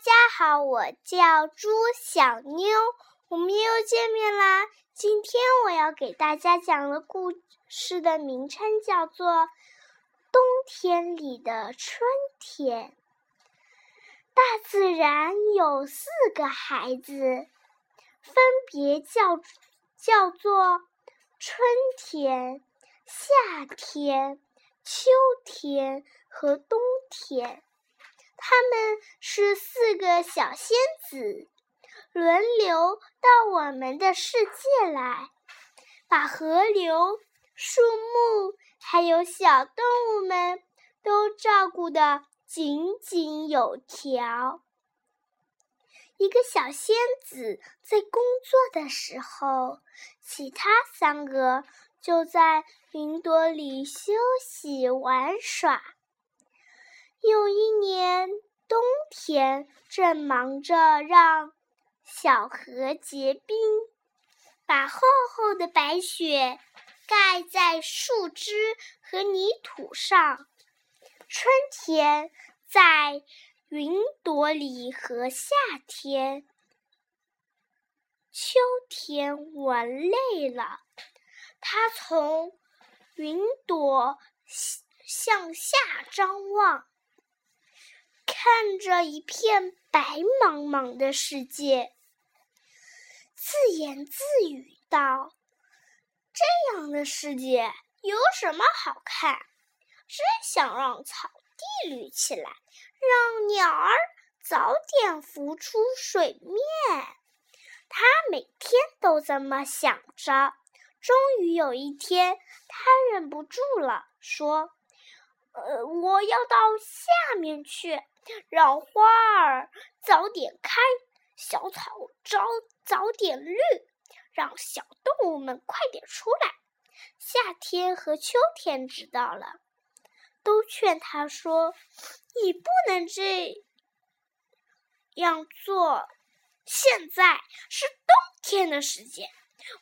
大家好，我叫朱小妞，我们又见面啦。今天我要给大家讲的故事的名称叫做《冬天里的春天》。大自然有四个孩子，分别叫叫做春天、夏天、秋天和冬天。他们是四个小仙子，轮流到我们的世界来，把河流、树木还有小动物们都照顾得井井有条。一个小仙子在工作的时候，其他三个就在云朵里休息玩耍。有一年冬天，正忙着让小河结冰，把厚厚的白雪盖在树枝和泥土上。春天在云朵里和夏天、秋天玩累了，它从云朵向下张望。看着一片白茫茫的世界，自言自语道：“这样的世界有什么好看？真想让草地绿起来，让鸟儿早点浮出水面。”他每天都这么想着。终于有一天，他忍不住了，说：“呃，我要到下面去。”让花儿早点开，小草早早点绿，让小动物们快点出来。夏天和秋天知道了，都劝他说：“你不能这样做。现在是冬天的时间，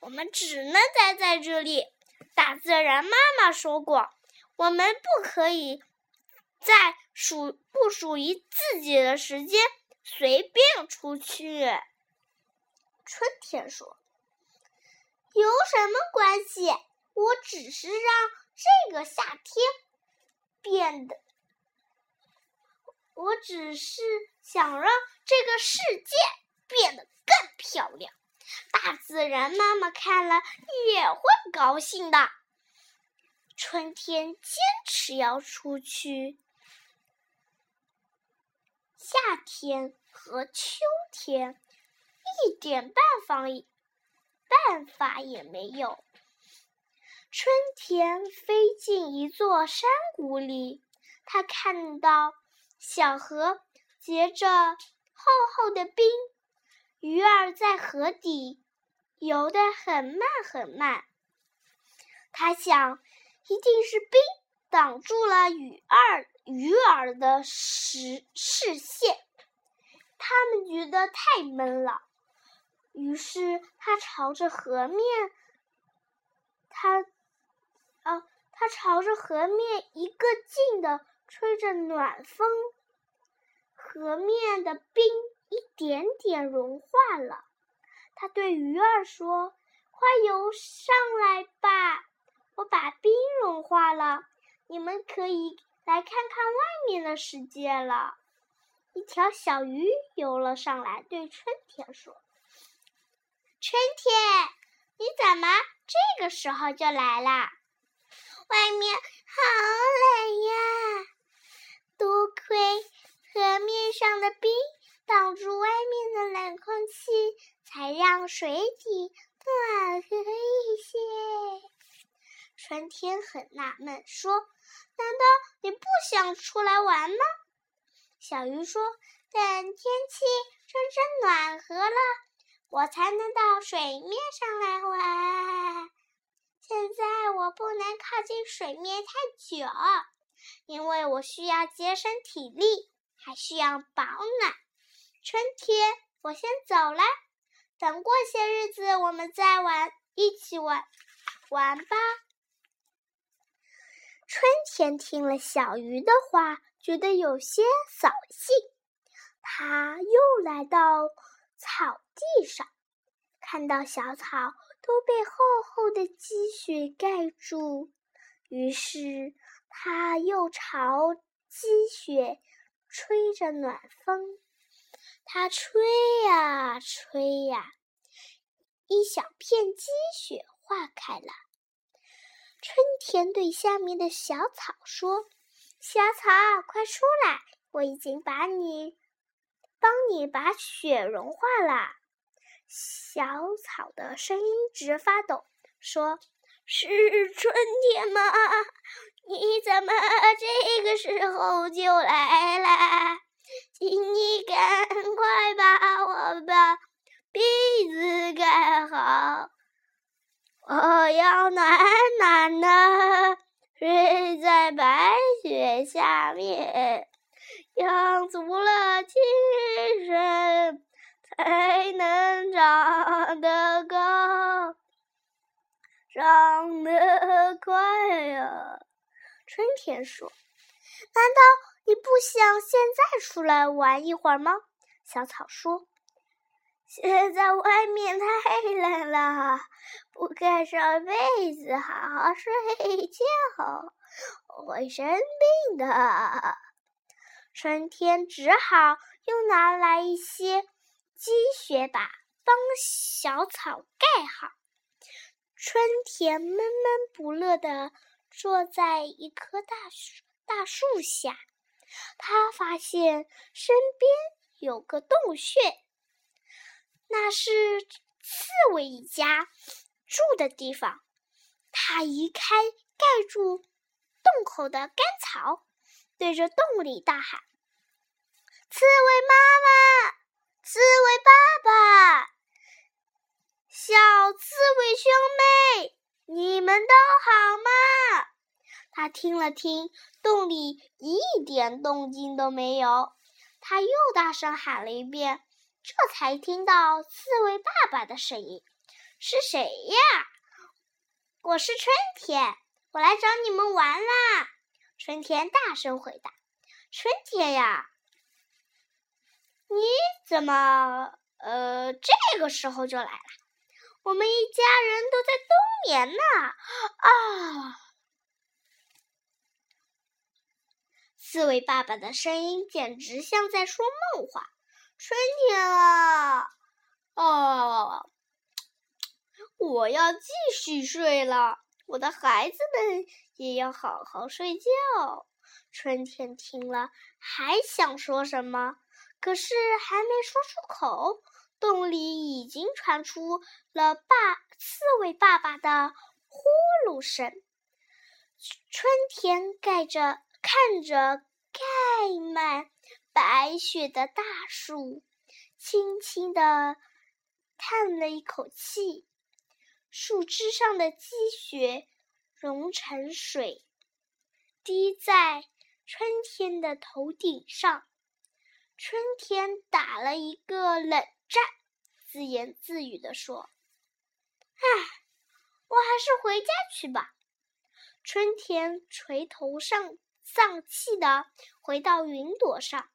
我们只能待在这里。大自然妈妈说过，我们不可以。”在属不属于自己的时间，随便出去。春天说：“有什么关系？我只是让这个夏天变得……我只是想让这个世界变得更漂亮。大自然妈妈看了也会高兴的。”春天坚持要出去。夏天和秋天一点办法办法也没有。春天飞进一座山谷里，他看到小河结着厚厚的冰，鱼儿在河底游得很慢很慢。他想，一定是冰挡住了鱼儿。鱼儿的视视线，他们觉得太闷了，于是他朝着河面，他，啊，他朝着河面一个劲的吹着暖风，河面的冰一点点融化了。他对鱼儿说：“快游上来吧，我把冰融化了，你们可以。”来看看外面的世界了。一条小鱼游了上来，对春天说：“春天，你怎么这个时候就来了？外面好冷呀！多亏河面上的冰挡住外面的冷空气，才让水底暖和一些。”春天很纳闷，说。难道你不想出来玩吗？小鱼说：“等天气真正暖和了，我才能到水面上来玩。现在我不能靠近水面太久，因为我需要节省体力，还需要保暖。春天，我先走了。等过些日子，我们再玩，一起玩玩吧。”春天听了小鱼的话，觉得有些扫兴。他又来到草地上，看到小草都被厚厚的积雪盖住，于是他又朝积雪吹着暖风。他吹呀吹呀，一小片积雪化开了。春天对下面的小草说：“小草，快出来！我已经把你，帮你把雪融化了。”小草的声音直发抖，说：“是春天吗？你怎么这个时候就来了？请你赶快把我的被子盖好。”我要暖暖的睡在白雪下面，养足了精神才能长得高，长得快呀。春天说：“难道你不想现在出来玩一会儿吗？”小草说。现在外面太冷了，不盖上被子好好睡觉，我会生病的。春天只好又拿来一些积雪把帮小草盖好。春天闷闷不乐地坐在一棵大树大树下，他发现身边有个洞穴。那是刺猬一家住的地方。他移开盖住洞口的干草，对着洞里大喊：“刺猬妈妈，刺猬爸爸，小刺猬兄妹，你们都好吗？”他听了听，洞里一点动静都没有。他又大声喊了一遍。这才听到刺猬爸爸的声音：“是谁呀？”“我是春天，我来找你们玩啦！”春天大声回答。“春天呀，你怎么呃这个时候就来了？我们一家人都在冬眠呢！”啊！刺猬爸爸的声音简直像在说梦话。春天了，哦，我要继续睡了。我的孩子们也要好好睡觉。春天听了，还想说什么，可是还没说出口，洞里已经传出了爸刺猬爸爸的呼噜声。春天盖着看着盖满。白雪的大树轻轻地叹了一口气，树枝上的积雪融成水，滴在春天的头顶上。春天打了一个冷战，自言自语地说：“唉，我还是回家去吧。”春天垂头丧丧气地回到云朵上。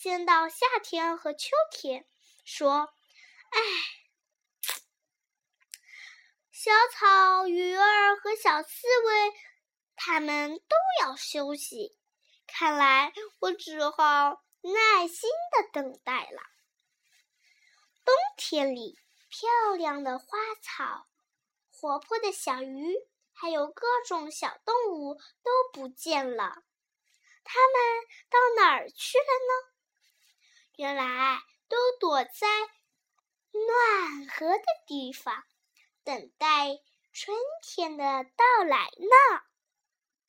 见到夏天和秋天，说：“哎，小草、鱼儿和小刺猬，它们都要休息。看来我只好耐心的等待了。”冬天里，漂亮的花草、活泼的小鱼，还有各种小动物都不见了，它们到哪儿去了呢？原来都躲在暖和的地方，等待春天的到来呢。